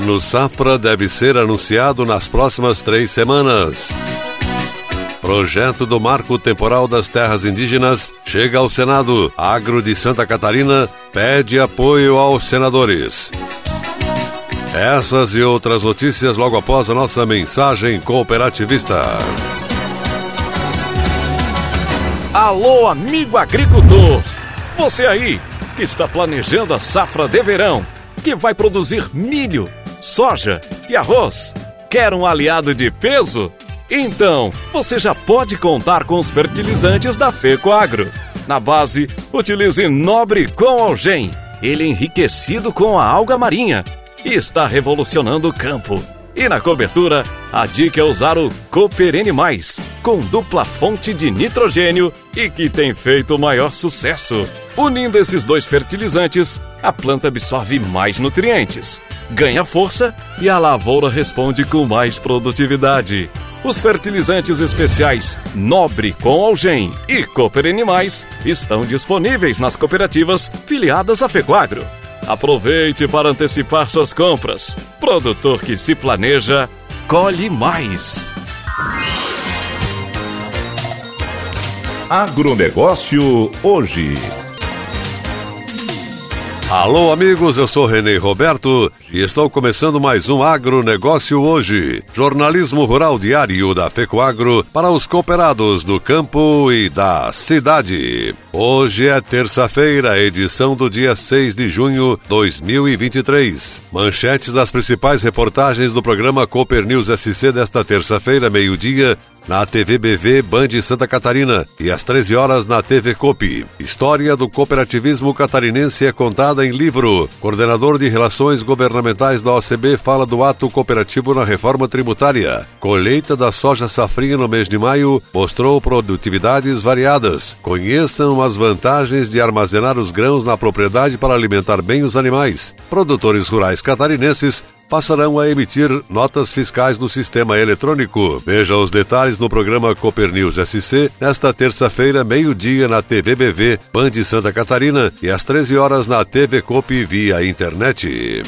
Plano Safra deve ser anunciado nas próximas três semanas. Projeto do Marco Temporal das Terras Indígenas chega ao Senado. Agro de Santa Catarina pede apoio aos senadores. Essas e outras notícias logo após a nossa mensagem cooperativista. Alô, amigo agricultor! Você aí que está planejando a safra de verão que vai produzir milho, soja e arroz. Quer um aliado de peso? Então, você já pode contar com os fertilizantes da Fecoagro. Na base, utilize Nobre com Algem. Ele é enriquecido com a alga marinha e está revolucionando o campo. E na cobertura, a dica é usar o Cooperene Mais, com dupla fonte de nitrogênio e que tem feito o maior sucesso. Unindo esses dois fertilizantes, a planta absorve mais nutrientes, ganha força e a lavoura responde com mais produtividade. Os fertilizantes especiais Nobre com Algem e Cooper Animais estão disponíveis nas cooperativas filiadas à Fequagro. Aproveite para antecipar suas compras. Produtor que se planeja, colhe mais. Agronegócio hoje. Alô, amigos, eu sou Renê Roberto e estou começando mais um Agronegócio hoje. Jornalismo rural diário da FECOAGro para os cooperados do campo e da cidade. Hoje é terça-feira, edição do dia 6 de junho de 2023. Manchetes das principais reportagens do programa Cooper News SC desta terça-feira, meio-dia, na TV BV Band Santa Catarina e às 13 horas na TV Copi. História do cooperativismo catarinense é contada em livro. Coordenador de Relações Governamentais da OCB fala do ato cooperativo na reforma tributária. Colheita da soja safrinha no mês de maio mostrou produtividades variadas. Conheçam as vantagens de armazenar os grãos na propriedade para alimentar bem os animais. Produtores rurais catarinenses passarão a emitir notas fiscais no sistema eletrônico. Veja os detalhes no programa Cooper News SC nesta terça-feira, meio-dia na TV BV, Band Santa Catarina e às 13 horas na TV Cop via internet.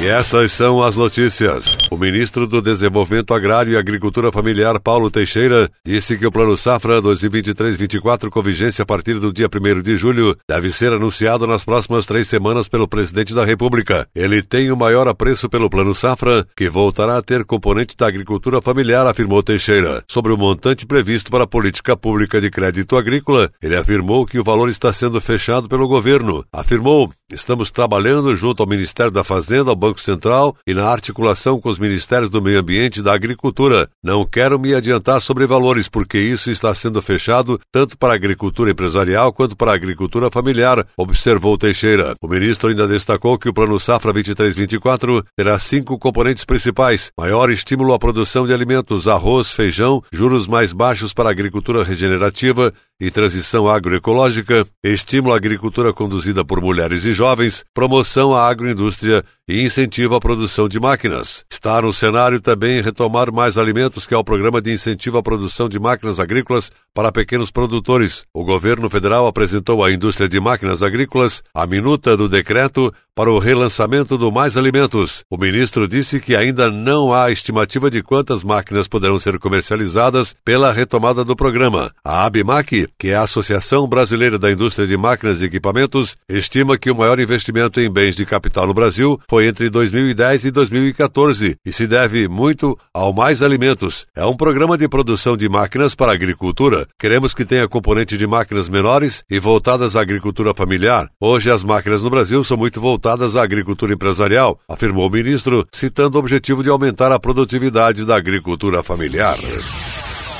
E essas são as notícias. O ministro do Desenvolvimento Agrário e Agricultura Familiar, Paulo Teixeira, disse que o Plano Safra 2023-24, com vigência a partir do dia 1 de julho, deve ser anunciado nas próximas três semanas pelo presidente da República. Ele tem o maior apreço pelo Plano Safra, que voltará a ter componente da agricultura familiar, afirmou Teixeira. Sobre o montante previsto para a política pública de crédito agrícola, ele afirmou que o valor está sendo fechado pelo governo. Afirmou: estamos trabalhando junto ao Ministério da Fazenda, ao Banco Central e na articulação com os Ministérios do Meio Ambiente e da Agricultura. Não quero me adiantar sobre valores, porque isso está sendo fechado tanto para a agricultura empresarial quanto para a agricultura familiar, observou Teixeira. O ministro ainda destacou que o Plano Safra 23-24 terá cinco componentes principais: maior estímulo à produção de alimentos, arroz, feijão, juros mais baixos para a agricultura regenerativa, e transição agroecológica, estímulo à agricultura conduzida por mulheres e jovens, promoção à agroindústria e incentivo à produção de máquinas. Está no cenário também retomar mais alimentos, que é o programa de incentivo à produção de máquinas agrícolas para pequenos produtores. O governo federal apresentou à indústria de máquinas agrícolas a minuta do decreto para o relançamento do Mais Alimentos. O ministro disse que ainda não há estimativa de quantas máquinas poderão ser comercializadas pela retomada do programa. A ABMAC, que é a Associação Brasileira da Indústria de Máquinas e Equipamentos, estima que o maior investimento em bens de capital no Brasil foi entre 2010 e 2014 e se deve muito ao Mais Alimentos. É um programa de produção de máquinas para a agricultura. Queremos que tenha componente de máquinas menores e voltadas à agricultura familiar. Hoje as máquinas no Brasil são muito voltadas à agricultura empresarial, afirmou o ministro, citando o objetivo de aumentar a produtividade da agricultura familiar.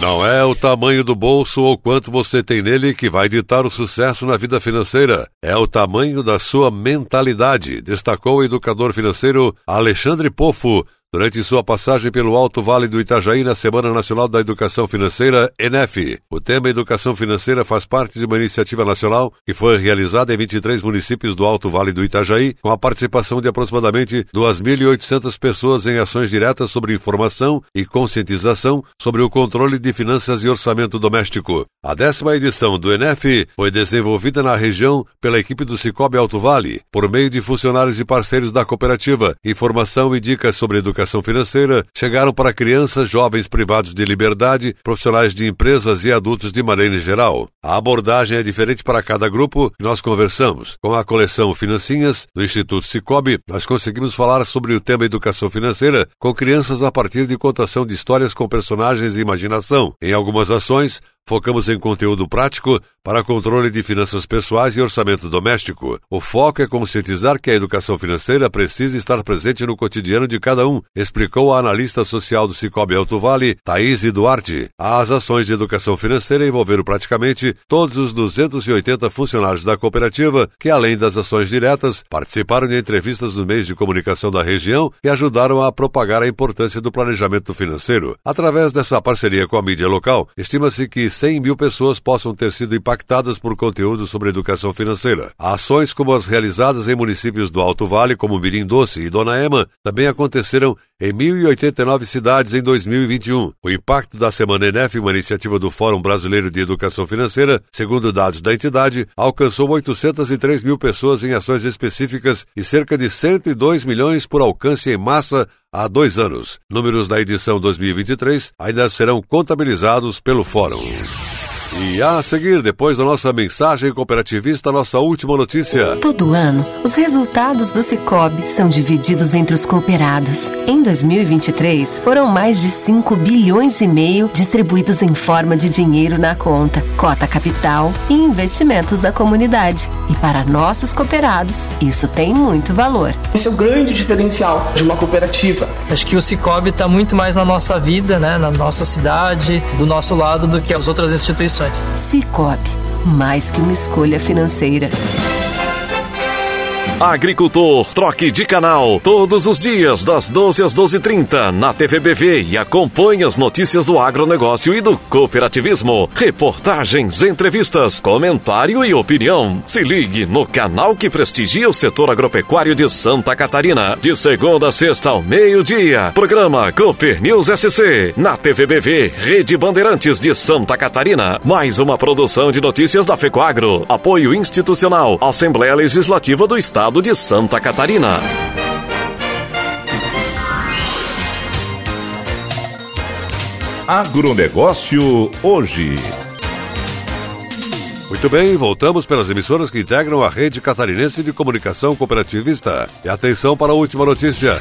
Não é o tamanho do bolso ou quanto você tem nele que vai ditar o sucesso na vida financeira. É o tamanho da sua mentalidade, destacou o educador financeiro Alexandre Pofo Durante sua passagem pelo Alto Vale do Itajaí na Semana Nacional da Educação Financeira, ENEF, o tema Educação Financeira faz parte de uma iniciativa nacional que foi realizada em 23 municípios do Alto Vale do Itajaí, com a participação de aproximadamente 2.800 pessoas em ações diretas sobre informação e conscientização sobre o controle de finanças e orçamento doméstico. A décima edição do ENEF foi desenvolvida na região pela equipe do Cicobi Alto Vale, por meio de funcionários e parceiros da cooperativa, informação e dicas sobre educação educação financeira chegaram para crianças, jovens privados de liberdade, profissionais de empresas e adultos de maneira geral. A abordagem é diferente para cada grupo nós conversamos. Com a coleção Financinhas, do Instituto Cicobi, nós conseguimos falar sobre o tema educação financeira com crianças a partir de contação de histórias com personagens e imaginação. Em algumas ações, Focamos em conteúdo prático para controle de finanças pessoais e orçamento doméstico. O foco é conscientizar que a educação financeira precisa estar presente no cotidiano de cada um, explicou a analista social do Cicobi Alto Vale, Thaís Duarte. As ações de educação financeira envolveram praticamente todos os 280 funcionários da cooperativa, que além das ações diretas, participaram de entrevistas nos meios de comunicação da região e ajudaram a propagar a importância do planejamento financeiro. Através dessa parceria com a mídia local, estima-se que 100 mil pessoas possam ter sido impactadas por conteúdo sobre educação financeira. Ações como as realizadas em municípios do Alto Vale, como Mirim Doce e Dona Ema, também aconteceram em 1.089 cidades em 2021. O impacto da Semana ENEF, uma iniciativa do Fórum Brasileiro de Educação Financeira, segundo dados da entidade, alcançou 803 mil pessoas em ações específicas e cerca de 102 milhões por alcance em massa há dois anos. Números da edição 2023 ainda serão contabilizados pelo Fórum. E a seguir, depois da nossa mensagem cooperativista, nossa última notícia. Todo ano, os resultados do Cicobi são divididos entre os cooperados. Em 2023, foram mais de 5 bilhões e meio distribuídos em forma de dinheiro na conta, cota capital e investimentos da comunidade. E para nossos cooperados, isso tem muito valor. Esse é o grande diferencial de uma cooperativa. Acho que o Cicobi está muito mais na nossa vida, né, na nossa cidade, do nosso lado, do que as outras instituições condições. Cicobi, mais que uma escolha financeira. Agricultor, troque de canal todos os dias das 12 às 12:30 na TVBV e acompanhe as notícias do agronegócio e do cooperativismo. Reportagens, entrevistas, comentário e opinião. Se ligue no canal que prestigia o setor agropecuário de Santa Catarina, de segunda a sexta ao meio-dia. Programa Cooper News SC na TVBV, Rede Bandeirantes de Santa Catarina. Mais uma produção de notícias da FECOAGRO. Apoio institucional, Assembleia Legislativa do Estado estado de Santa Catarina. Agronegócio hoje. Muito bem, voltamos pelas emissoras que integram a rede catarinense de comunicação cooperativista. E atenção para a última notícia.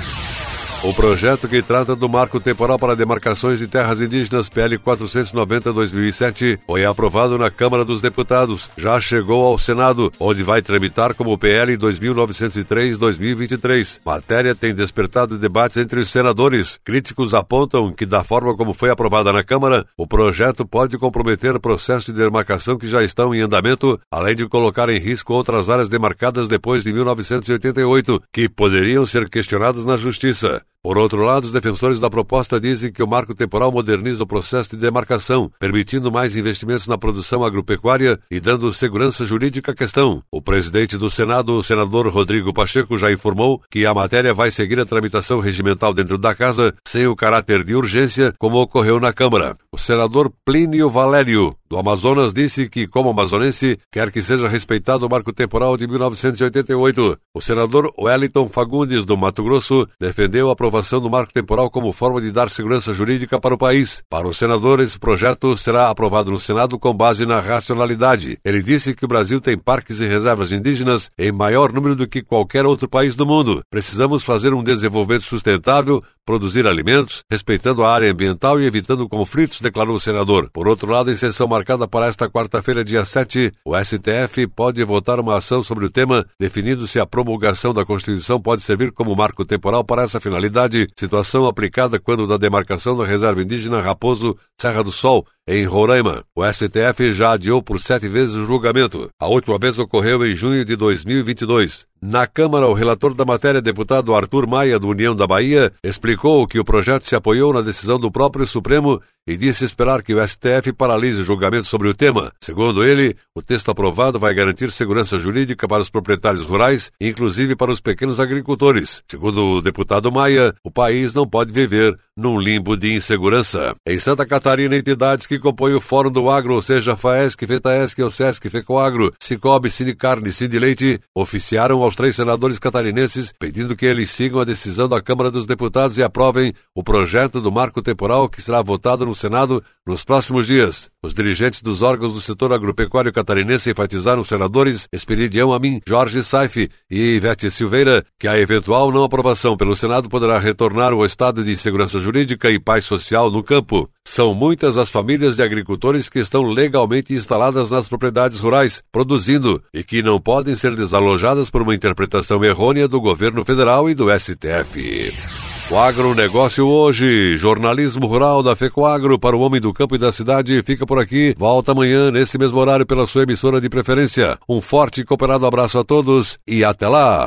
O projeto que trata do marco temporal para demarcações de terras indígenas PL 490-2007 foi aprovado na Câmara dos Deputados. Já chegou ao Senado, onde vai tramitar como PL 2903-2023. Matéria tem despertado debates entre os senadores. Críticos apontam que, da forma como foi aprovada na Câmara, o projeto pode comprometer processos de demarcação que já estão em andamento, além de colocar em risco outras áreas demarcadas depois de 1988, que poderiam ser questionadas na Justiça. Por outro lado, os defensores da proposta dizem que o marco temporal moderniza o processo de demarcação, permitindo mais investimentos na produção agropecuária e dando segurança jurídica à questão. O presidente do Senado, o senador Rodrigo Pacheco, já informou que a matéria vai seguir a tramitação regimental dentro da casa, sem o caráter de urgência, como ocorreu na Câmara. O senador Plínio Valério do Amazonas disse que, como amazonense, quer que seja respeitado o marco temporal de 1988. O senador Wellington Fagundes, do Mato Grosso, defendeu a aprovação do marco temporal como forma de dar segurança jurídica para o país. Para o senador, esse projeto será aprovado no Senado com base na racionalidade. Ele disse que o Brasil tem parques e reservas indígenas em maior número do que qualquer outro país do mundo. Precisamos fazer um desenvolvimento sustentável, produzir alimentos, respeitando a área ambiental e evitando conflitos, declarou o senador. Por outro lado, em sessão para esta quarta-feira, dia 7, o STF pode votar uma ação sobre o tema, definindo se a promulgação da Constituição pode servir como marco temporal para essa finalidade, situação aplicada quando da demarcação da reserva indígena Raposo Serra do Sol, em Roraima. O STF já adiou por sete vezes o julgamento. A última vez ocorreu em junho de 2022. Na Câmara, o relator da matéria, deputado Arthur Maia, do União da Bahia, explicou que o projeto se apoiou na decisão do próprio Supremo e disse esperar que o STF paralise o julgamento sobre o tema. Segundo ele, o texto aprovado vai garantir segurança jurídica para os proprietários rurais, inclusive para os pequenos agricultores. Segundo o deputado Maia, o país não pode viver num limbo de insegurança. Em Santa Catarina, entidades que compõem o Fórum do Agro, ou seja, FAESC, FETAESC, OSESC, FECOAGRO, Cicobi, Sindicarne e Sindileite, oficiaram aos três senadores catarinenses pedindo que eles sigam a decisão da Câmara dos Deputados e aprovem o projeto do marco temporal que será votado no Senado nos próximos dias. Os dirigentes dos órgãos do setor agropecuário catarinense enfatizaram os senadores Esperidião Amin, Jorge Saif e Ivete Silveira que a eventual não aprovação pelo Senado poderá retornar o estado de insegurança jurídica e paz social no campo. São muitas as famílias de agricultores que estão legalmente instaladas nas propriedades rurais, produzindo e que não podem ser desalojadas por uma interpretação errônea do governo federal e do STF. O agronegócio hoje, jornalismo rural da FECOAGro para o homem do campo e da cidade fica por aqui. Volta amanhã, nesse mesmo horário, pela sua emissora de preferência. Um forte e cooperado abraço a todos e até lá!